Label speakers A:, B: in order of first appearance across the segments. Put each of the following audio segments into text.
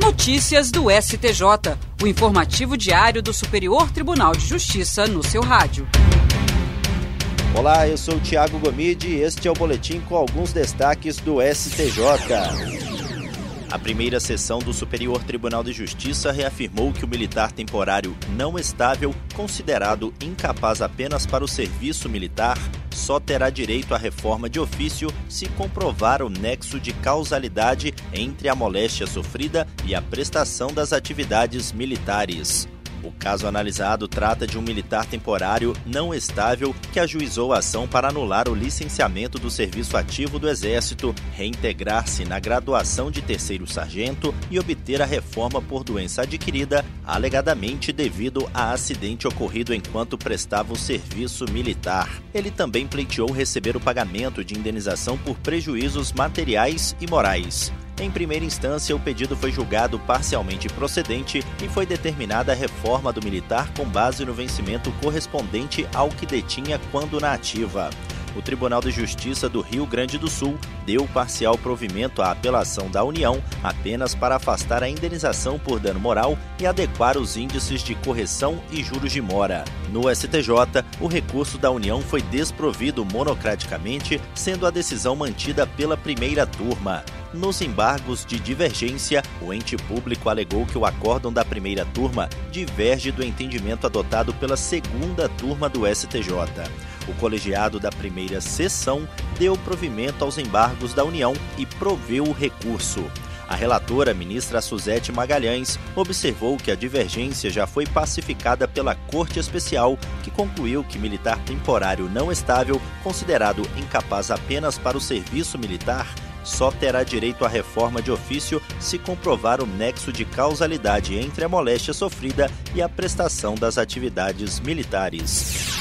A: Notícias do STJ, o informativo diário do Superior Tribunal de Justiça no seu rádio.
B: Olá, eu sou o Tiago Gomide e este é o boletim com alguns destaques do STJ. A primeira sessão do Superior Tribunal de Justiça reafirmou que o militar temporário não estável, considerado incapaz apenas para o serviço militar, só terá direito à reforma de ofício se comprovar o nexo de causalidade entre a moléstia sofrida e a prestação das atividades militares. O caso analisado trata de um militar temporário não estável que ajuizou a ação para anular o licenciamento do serviço ativo do Exército, reintegrar-se na graduação de terceiro sargento e obter a reforma por doença adquirida, alegadamente devido a acidente ocorrido enquanto prestava o serviço militar. Ele também pleiteou receber o pagamento de indenização por prejuízos materiais e morais. Em primeira instância, o pedido foi julgado parcialmente procedente e foi determinada a reforma do militar com base no vencimento correspondente ao que detinha quando na ativa o Tribunal de Justiça do Rio Grande do Sul deu parcial provimento à apelação da União apenas para afastar a indenização por dano moral e adequar os índices de correção e juros de mora. No STJ, o recurso da União foi desprovido monocraticamente, sendo a decisão mantida pela primeira turma. Nos embargos de divergência, o ente público alegou que o acórdão da primeira turma diverge do entendimento adotado pela segunda turma do STJ. O colegiado da primeira sessão deu provimento aos embargos da União e proveu o recurso. A relatora, ministra Suzete Magalhães, observou que a divergência já foi pacificada pela Corte Especial, que concluiu que militar temporário não estável, considerado incapaz apenas para o serviço militar, só terá direito à reforma de ofício se comprovar o nexo de causalidade entre a moléstia sofrida e a prestação das atividades militares.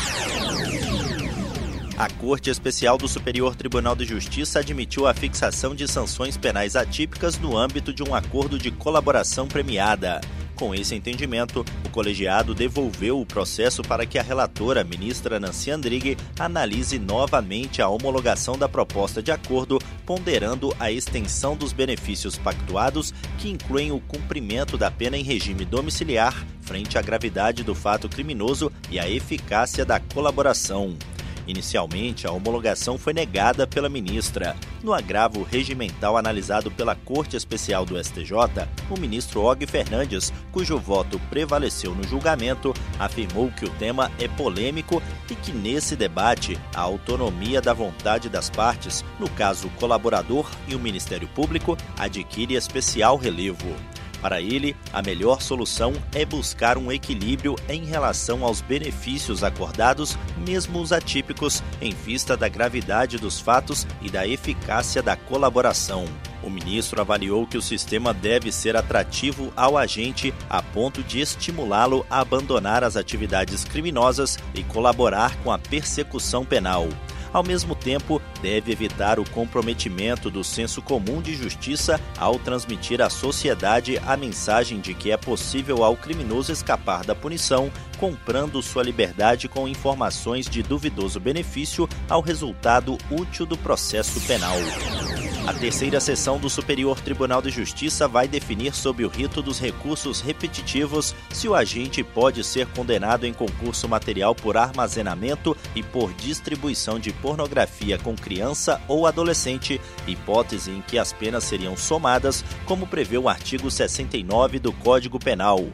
B: A Corte Especial do Superior Tribunal de Justiça admitiu a fixação de sanções penais atípicas no âmbito de um acordo de colaboração premiada. Com esse entendimento, o colegiado devolveu o processo para que a relatora, ministra Nancy Andrighi, analise novamente a homologação da proposta de acordo, ponderando a extensão dos benefícios pactuados, que incluem o cumprimento da pena em regime domiciliar, frente à gravidade do fato criminoso e a eficácia da colaboração. Inicialmente, a homologação foi negada pela ministra. No agravo regimental analisado pela Corte Especial do STJ, o ministro Og Fernandes, cujo voto prevaleceu no julgamento, afirmou que o tema é polêmico e que nesse debate a autonomia da vontade das partes, no caso o colaborador e o Ministério Público, adquire especial relevo. Para ele, a melhor solução é buscar um equilíbrio em relação aos benefícios acordados, mesmo os atípicos, em vista da gravidade dos fatos e da eficácia da colaboração. O ministro avaliou que o sistema deve ser atrativo ao agente a ponto de estimulá-lo a abandonar as atividades criminosas e colaborar com a persecução penal. Ao mesmo tempo, deve evitar o comprometimento do senso comum de justiça ao transmitir à sociedade a mensagem de que é possível ao criminoso escapar da punição comprando sua liberdade com informações de duvidoso benefício ao resultado útil do processo penal. A terceira sessão do Superior Tribunal de Justiça vai definir sob o rito dos recursos repetitivos se o agente pode ser condenado em concurso material por armazenamento e por distribuição de pornografia com criança ou adolescente, hipótese em que as penas seriam somadas, como prevê o artigo 69 do Código Penal.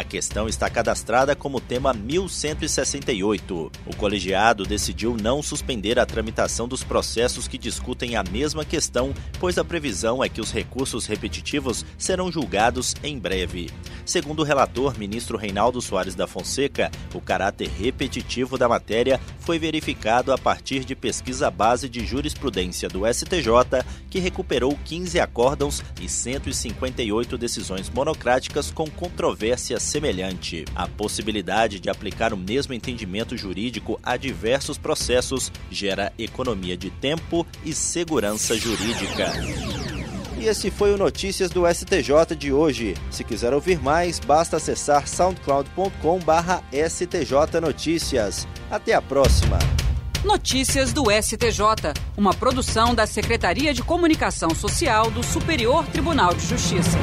B: A questão está cadastrada como tema 1168. O colegiado decidiu não suspender a tramitação dos processos que discutem a mesma questão, pois a previsão é que os recursos repetitivos serão julgados em breve. Segundo o relator, ministro Reinaldo Soares da Fonseca, o caráter repetitivo da matéria foi verificado a partir de pesquisa base de jurisprudência do STJ, que recuperou 15 acórdãos e 158 decisões monocráticas com controvérsias semelhante. A possibilidade de aplicar o mesmo entendimento jurídico a diversos processos gera economia de tempo e segurança jurídica. E esse foi o Notícias do STJ de hoje. Se quiser ouvir mais, basta acessar soundcloud.com/stj notícias. Até a próxima.
A: Notícias do STJ, uma produção da Secretaria de Comunicação Social do Superior Tribunal de Justiça.